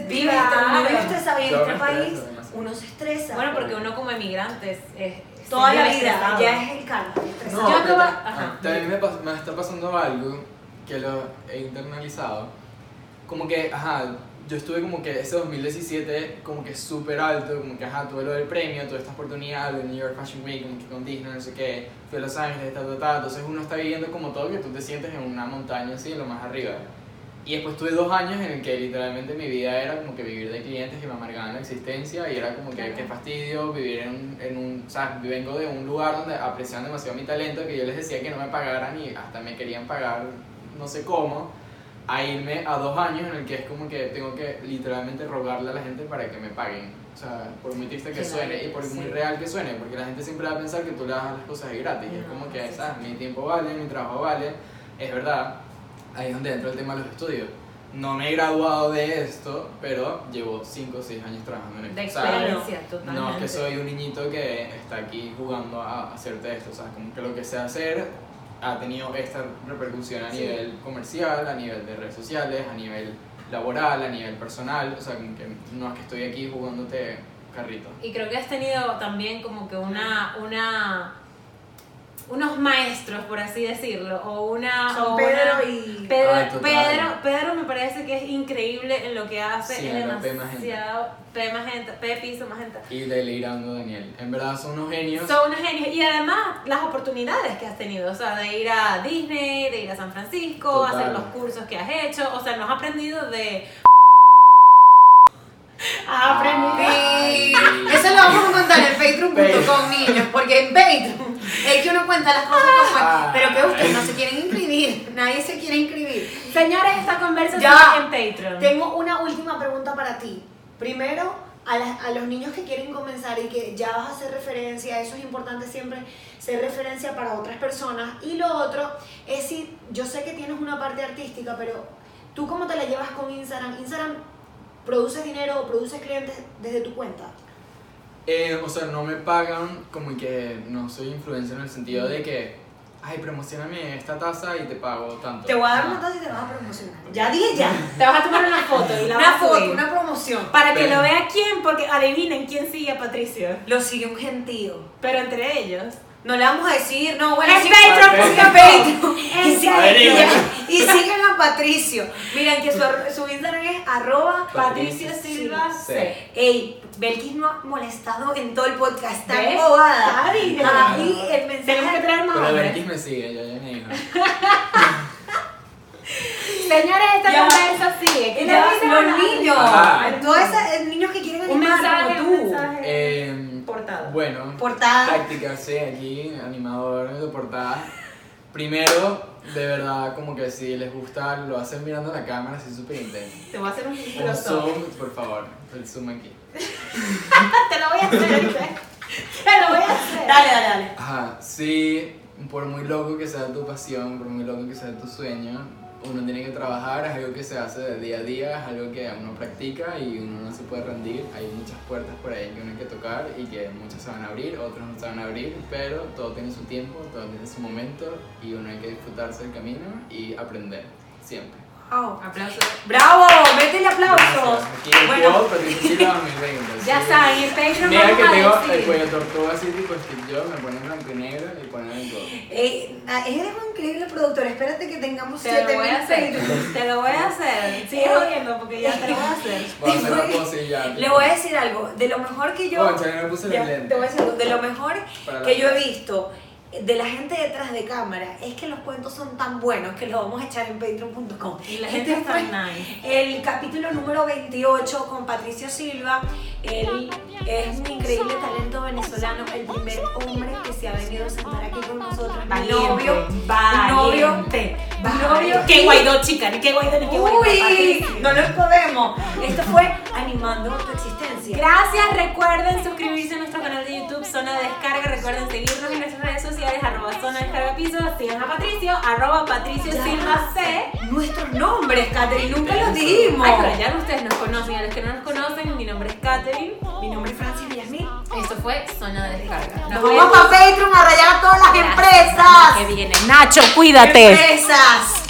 Vive, Claro. uno vive estresado y en Yo este país uno se estresa. Bueno, porque uno como emigrante es- es toda la vida ya es el calma, estresado. Yo acabo- ajá. también me, pas- me está pasando algo que lo he internalizado. Como que, ajá, yo estuve como que ese 2017 como que súper alto, como que, ajá, tuve lo del premio, toda esta oportunidad del New York Fashion Week, como que con Disney, no sé qué, fui a Los Ángeles, ta, ta, ta, entonces uno está viviendo como todo que tú te sientes en una montaña así, en lo más arriba. Y después tuve dos años en el que literalmente mi vida era como que vivir de clientes que me amargaban la existencia y era como que qué fastidio vivir en un, en un, o sea, vengo de un lugar donde apreciaban demasiado mi talento que yo les decía que no me pagaran y hasta me querían pagar no sé cómo, a irme a dos años en el que es como que tengo que literalmente rogarle a la gente para que me paguen. O sea, por muy triste que suene y por sí. muy real que suene, porque la gente siempre va a pensar que tú le das las cosas de gratis. y es No, como que, sí, ¿sabes? Mi tiempo vale, mi trabajo vale, es verdad. Ahí es donde entra el tema de los estudios. No me he graduado de esto, pero llevo 5 o 6 años trabajando en esto. De experiencia, totalmente. no es que soy un niñito que está aquí jugando a hacerte esto, o sea, como que lo que sé hacer ha tenido esta repercusión a Sí. nivel comercial, a nivel de redes sociales, a nivel laboral, a nivel personal, o sea, como que no es que estoy aquí jugándote carrito. Y creo que has tenido también como que una, una unos maestros, por así decirlo, o una... Son o Pedro una- y... Pedro, Ay. Pedro, Pedro me parece que es increíble en lo que hace, Sí, es no, P Magenta. demasiado... P Magenta, P Piso Magenta. Y delirando Daniel. En verdad son unos genios. Son unos genios. Y además, las oportunidades que has tenido, o sea, de ir a Disney, de ir a San Francisco, Total. hacer los cursos que has hecho, o sea, nos has aprendido de... Has aprendido... Ay. Eso lo vamos a contar en patreon.com, niños, porque en Patreon es que uno cuenta las cosas como Ah. Pero que ustedes no se quieren inscribir, nadie se quiere inscribir. Señores, esta conversación Ya. en Patreon. Tengo una última pregunta para ti. Primero, a, las- a los niños que quieren comenzar y que ya vas a hacer referencia, eso es importante siempre, ser referencia para otras personas. Y lo otro es si, yo sé que tienes una parte artística, pero tú cómo te la llevas con Instagram. Instagram, ¿produces dinero o produces clientes desde tu cuenta? Eh, o sea, no me pagan como que no soy influencer en el sentido de que, ay, promocioname esta taza y te pago tanto. Te voy a dar Ah. una taza y te vas a promocionar. Ya dije ya. Te vas a tomar una foto y la Una vas a foto, subir. una promoción. Para que Pero- lo vea quién, porque adivinen quién sigue a Patricio. Lo sigue un gentío. Pero entre ellos. No le vamos a decir, no, bueno, Es sí- Patreon. Patreon. Y, sigan a Patricio. Miren que su, su Instagram es arroba Patricio Silva C. Ey, Belkis no ha molestado en todo el podcast, está ¿Ves? embobada. Ay, Ahí el mensaje. Tenemos que traer más Pero. Berkis me sigue, ya ya me. Señores, esta Ya conversa sigue. ¿Qué Ya, te dice los niños, todos esos niños que quieren Un animar mensaje, como un tú. Eh, Portada. Bueno, Portada. prácticas, sí, aquí, animador de portada. Primero, de verdad, como que si les gusta, lo hacen mirando la cámara así súper intenso. Te voy a hacer un Un zoom, por favor, el zoom aquí. Te lo voy a hacer, ¿viste? Te lo voy a hacer. Dale, dale, dale. Ajá, sí, por muy loco que sea tu pasión, por muy loco que sea tu sueño, uno tiene que trabajar, es algo que se hace de día a día, es algo que uno practica y uno no se puede rendir. Hay muchas puertas por ahí que uno hay que tocar y que muchas se van a abrir, otras no se van a abrir, pero todo tiene su tiempo, todo tiene su momento y uno hay que disfrutarse del camino y aprender, siempre. Wow. Aplausos. ¡Bravo! ¡Métele aplausos! Aquí el Bueno, quote, Patricia Silva 2020. Ya sí. saben, en Patreon Mira vamos que tengo el cuello tortuga así tipo Steve Jobs, me ponen blanco y negro y ponen el codo. eh, ah, eres un increíble productor. Espérate que tengamos Te lo 7000 voy a hacer. Patreons. Te lo voy a hacer. Sigue jodiendo porque ya te lo voy a hacer. Voy a hacer la pose y ya. Le voy a decir algo. De lo mejor que yo. Yo me puse lentes. te voy a decir algo. De lo mejor que yo he visto de la gente detrás de cámara es que los cuentos son tan buenos que los vamos a echar en patreon.com. Y la Este gente está fue nice. El capítulo número 28 con Patricio Silva. Él es un increíble talento venezolano, el primer hombre que se ha venido a sentar aquí con nosotros. Valiente, novio. valiente, novio. valiente. Qué guaidó, chica, ni qué guaidó, ni qué guaidó. Uy, no nos podemos. Esto fue animando tu existencia. Gracias, recuerden suscribirse a nuestro canal de YouTube Zona de Descarga, recuerden seguirnos en nuestras redes sociales, arroba Zona Descarga Piso, sigan a Patricio, arroba Patricio. Silva C. Nuestros nombres, Catherine, nunca los dijimos. Ay, pero ya ustedes nos conocen, a los que no nos conocen, mi nombre es Katherine, Mi nombre es Francis Villasmil. esto fue Zona de Descarga. Nos vamos para Patreon a rayar a todas las Que empresas. viene. Nacho, cuídate. Empresas.